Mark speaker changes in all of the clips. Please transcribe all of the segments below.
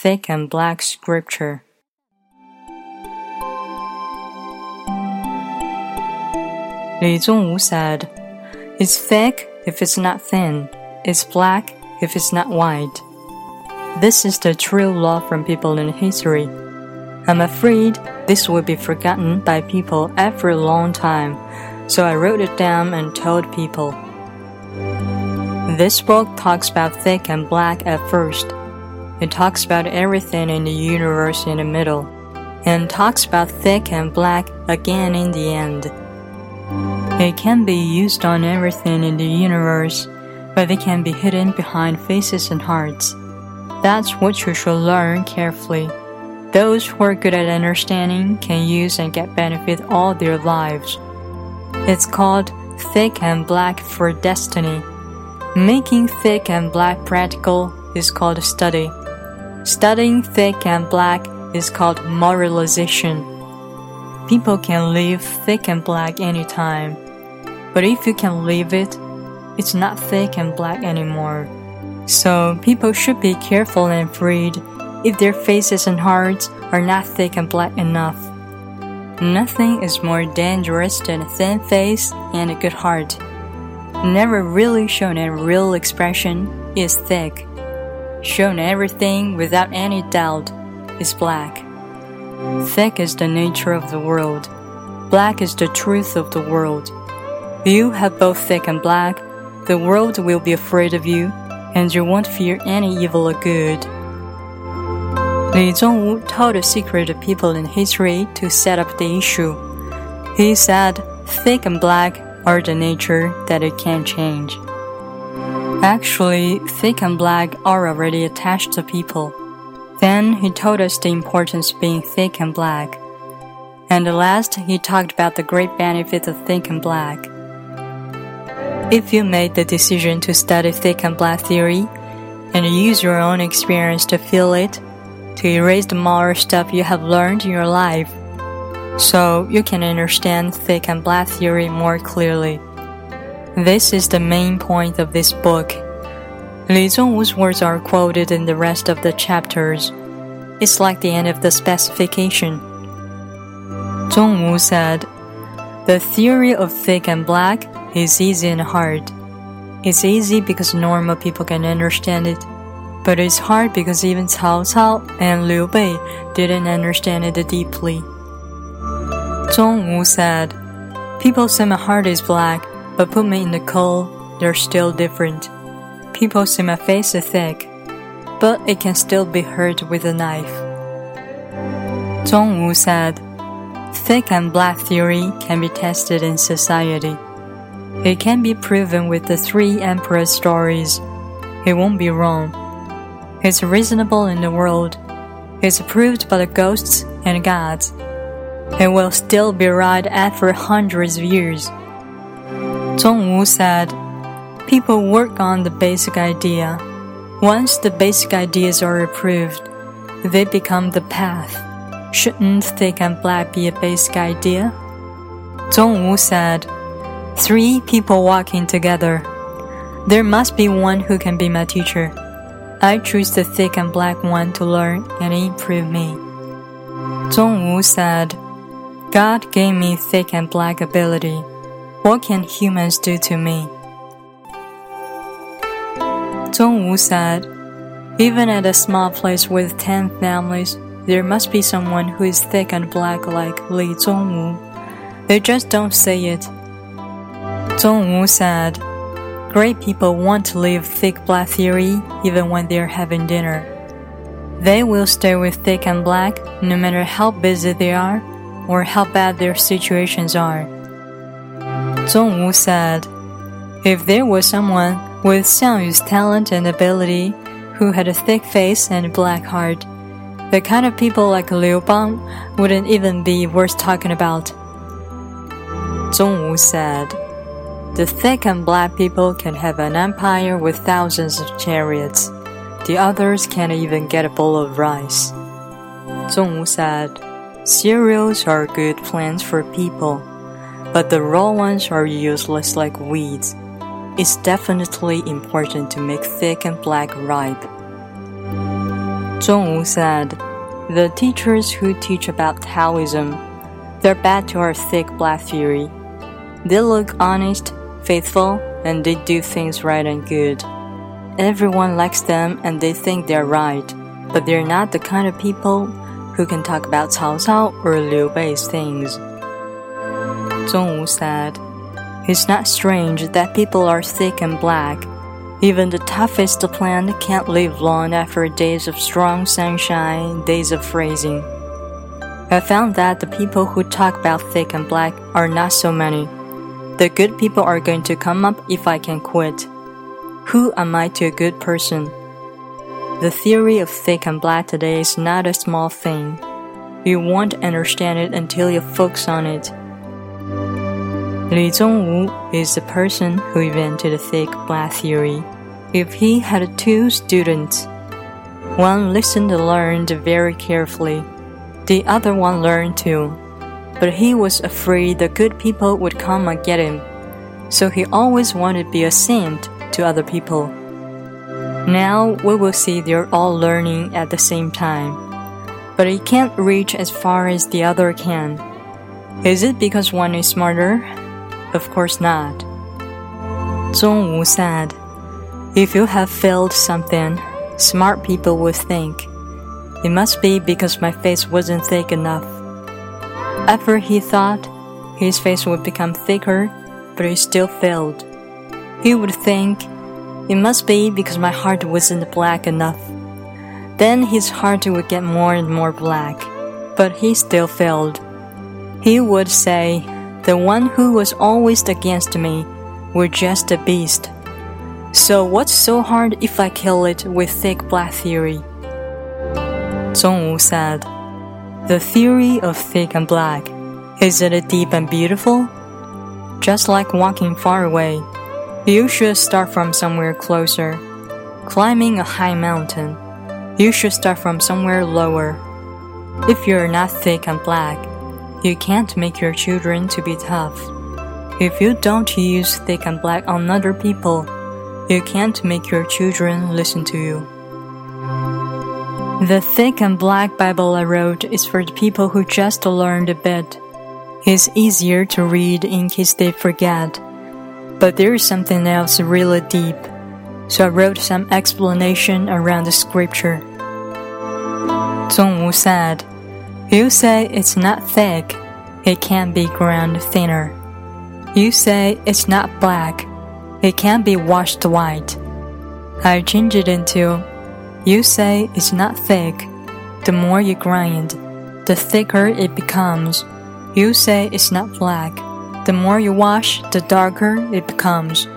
Speaker 1: thick and black scripture. Li Zongwu said, It's thick if it's not thin, it's black if it's not white. This is the true law from people in history. I'm afraid this will be forgotten by people after a long time, so I wrote it down and told people. This book talks about thick and black at first. It talks about everything in the universe in the middle, and talks about thick and black again in the end. It can be used on everything in the universe, but it can be hidden behind faces and hearts. That's what you should learn carefully. Those who are good at understanding can use and get benefit all their lives. It's called thick and black for destiny. Making thick and black practical is called study. Studying thick and black is called moralization. People can live thick and black anytime. But if you can leave it, it's not thick and black anymore. So people should be careful and afraid if their faces and hearts are not thick and black enough. Nothing is more dangerous than a thin face and a good heart. Never really shown a real expression is thick. Shown everything without any doubt is black. Thick is the nature of the world. Black is the truth of the world. You have both thick and black, the world will be afraid of you, and you won't fear any evil or good. Li Zongwu told a secret to people in history to set up the issue. He said, thick and black are the nature that it can change. Actually, thick and black are already attached to people. Then he told us the importance of being thick and black. And at last, he talked about the great benefits of thick and black. If you made the decision to study thick and black theory and use your own experience to feel it, to erase the moral stuff you have learned in your life, so you can understand thick and black theory more clearly. This is the main point of this book. Li Zongwu's words are quoted in the rest of the chapters. It's like the end of the specification. Zongwu said, The theory of thick and black is easy and hard. It's easy because normal people can understand it, but it's hard because even Cao Cao and Liu Bei didn't understand it deeply. Zongwu said, People say my heart is black, but put me in the coal, they're still different. People say my face is thick, but it can still be hurt with a knife. Zongwu said, Thick and black theory can be tested in society. It can be proven with the three emperor stories. It won't be wrong. It's reasonable in the world. It's approved by the ghosts and gods. It will still be right after hundreds of years. Zongwu said, People work on the basic idea. Once the basic ideas are approved, they become the path. Shouldn't thick and black be a basic idea? Zongwu said, Three people walking together. There must be one who can be my teacher. I choose the thick and black one to learn and improve me. Zongwu said, God gave me thick and black ability. What can humans do to me? Zongwu said, Even at a small place with ten families, there must be someone who is thick and black like Li Zongwu. They just don't say it. Zongwu said, Great people want to live thick black theory even when they're having dinner. They will stay with thick and black no matter how busy they are or how bad their situations are. Zongwu said, If there was someone with Xiang Yu's talent and ability who had a thick face and black heart, the kind of people like Liu Bang wouldn't even be worth talking about. Zongwu said, the thick and black people can have an empire with thousands of chariots. The others can't even get a bowl of rice. Zongwu said, Cereals are good plants for people, but the raw ones are useless like weeds. It's definitely important to make thick and black ripe. Zongwu said, The teachers who teach about Taoism, they're bad to our thick black theory. They look honest, faithful, and they do things right and good. Everyone likes them and they think they're right, but they're not the kind of people who can talk about Cao Cao or Liu Bei's things. Zongwu said, It's not strange that people are thick and black. Even the toughest plant can't live long after days of strong sunshine, days of freezing. I found that the people who talk about thick and black are not so many. The good people are going to come up if I can quit. Who am I to a good person? The theory of thick and black today is not a small thing. You won't understand it until you focus on it. Li Zongwu is the person who invented the thick black theory. If he had two students, one listened and learned very carefully, the other one learned too. But he was afraid the good people would come and get him, so he always wanted to be a saint to other people. Now we will see they're all learning at the same time, but he can't reach as far as the other can. Is it because one is smarter? Of course not. Zongwu said, If you have failed something, smart people will think, it must be because my face wasn't thick enough. After he thought, his face would become thicker, but he still failed. He would think, it must be because my heart wasn't black enough. Then his heart would get more and more black, but he still failed. He would say, the one who was always against me were just a beast. So what's so hard if I kill it with thick black theory? Zongwu said, The theory of thick and black, is it deep and beautiful? Just like walking far away, you should start from somewhere closer. Climbing a high mountain, you should start from somewhere lower. If you're not thick and black, you can't make your children to be tough. If you don't use thick and black on other people, you can't make your children listen to you. The thick and black Bible I wrote is for the people who just learned a bit. It's easier to read in case they forget. But there is something else really deep, so I wrote some explanation around the scripture. Zongwu said, you say it's not thick, it can be ground thinner. You say it's not black, it can be washed white. I change it into You say it's not thick, the more you grind, the thicker it becomes. You say it's not black, the more you wash, the darker it becomes.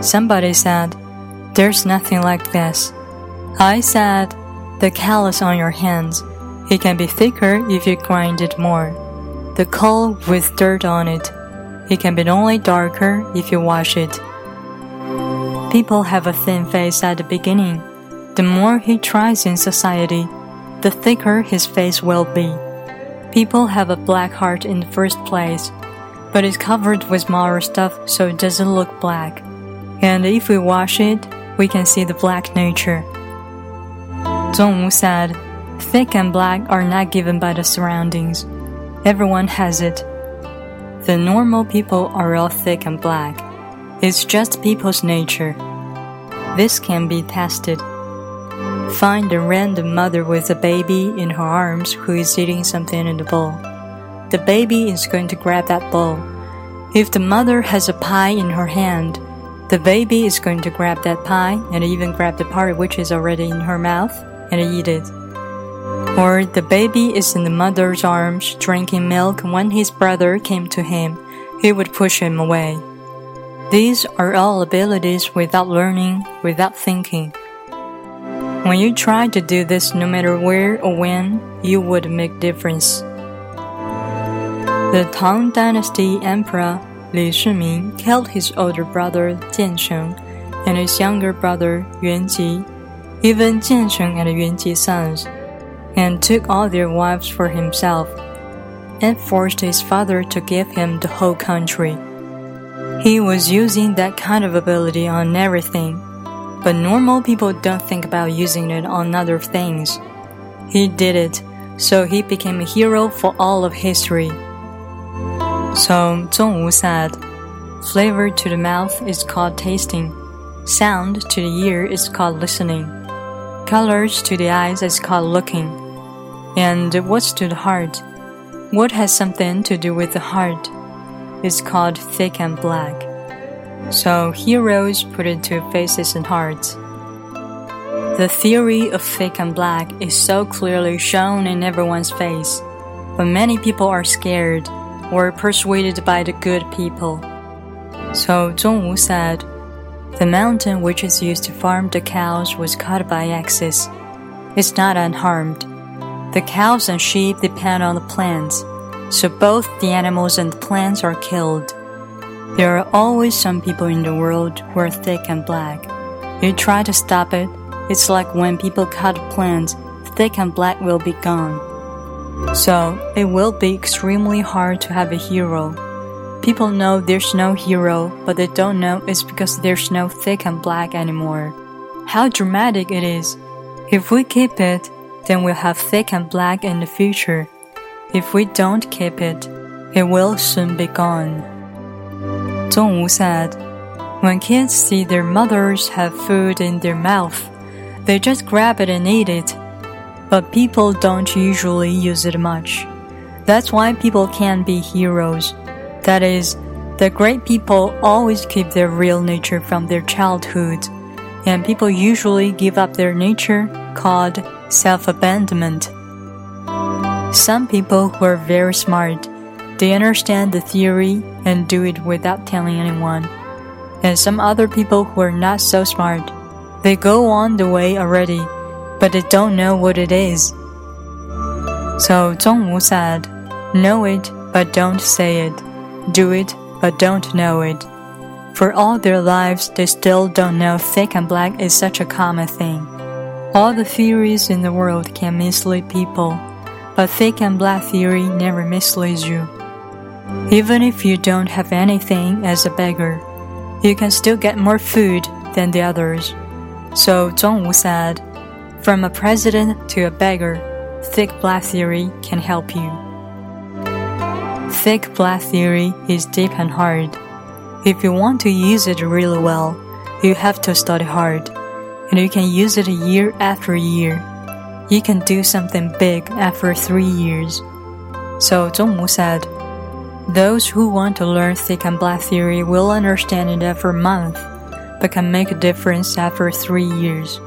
Speaker 1: Somebody said, There's nothing like this. I said, The callus on your hands it can be thicker if you grind it more. The coal with dirt on it. It can be only darker if you wash it. People have a thin face at the beginning. The more he tries in society, the thicker his face will be. People have a black heart in the first place, but it's covered with moral stuff so it doesn't look black. And if we wash it, we can see the black nature. Zongwu said, Thick and black are not given by the surroundings. Everyone has it. The normal people are all thick and black. It's just people's nature. This can be tested. Find a random mother with a baby in her arms who is eating something in the bowl. The baby is going to grab that bowl. If the mother has a pie in her hand, the baby is going to grab that pie and even grab the part which is already in her mouth and eat it. Or the baby is in the mother's arms drinking milk when his brother came to him, he would push him away. These are all abilities without learning, without thinking. When you try to do this no matter where or when, you would make difference. The Tang Dynasty Emperor Li Shimin killed his older brother Jiancheng and his younger brother Yuanji. Even Jiancheng and Yuanji's sons and took all their wives for himself, and forced his father to give him the whole country. He was using that kind of ability on everything, but normal people don't think about using it on other things. He did it, so he became a hero for all of history. So Zongwu said, Flavor to the mouth is called tasting, sound to the ear is called listening, colors to the eyes is called looking, and what's to the heart? What has something to do with the heart is called thick and black. So heroes put into faces and hearts. The theory of thick and black is so clearly shown in everyone's face, but many people are scared or persuaded by the good people. So Zongwu said, The mountain which is used to farm the cows was cut by axes. It's not unharmed. The cows and sheep depend on the plants, so both the animals and the plants are killed. There are always some people in the world who are thick and black. You try to stop it, it's like when people cut plants, thick and black will be gone. So, it will be extremely hard to have a hero. People know there's no hero, but they don't know it's because there's no thick and black anymore. How dramatic it is! If we keep it, then we'll have thick and black in the future. If we don't keep it, it will soon be gone. Zongwu said, When kids see their mothers have food in their mouth, they just grab it and eat it. But people don't usually use it much. That's why people can't be heroes. That is, the great people always keep their real nature from their childhood, and people usually give up their nature called self abandonment. Some people who are very smart, they understand the theory and do it without telling anyone. And some other people who are not so smart, they go on the way already, but they don't know what it is. So Zongwu said, Know it, but don't say it. Do it, but don't know it. For all their lives, they still don't know thick and black is such a common thing. All the theories in the world can mislead people, but thick and black theory never misleads you. Even if you don't have anything as a beggar, you can still get more food than the others. So Zongwu said, From a president to a beggar, thick black theory can help you. Thick black theory is deep and hard. If you want to use it really well, you have to study hard, and you can use it year after year. You can do something big after three years. So Zongwu said, Those who want to learn thick and black theory will understand it after a month but can make a difference after three years.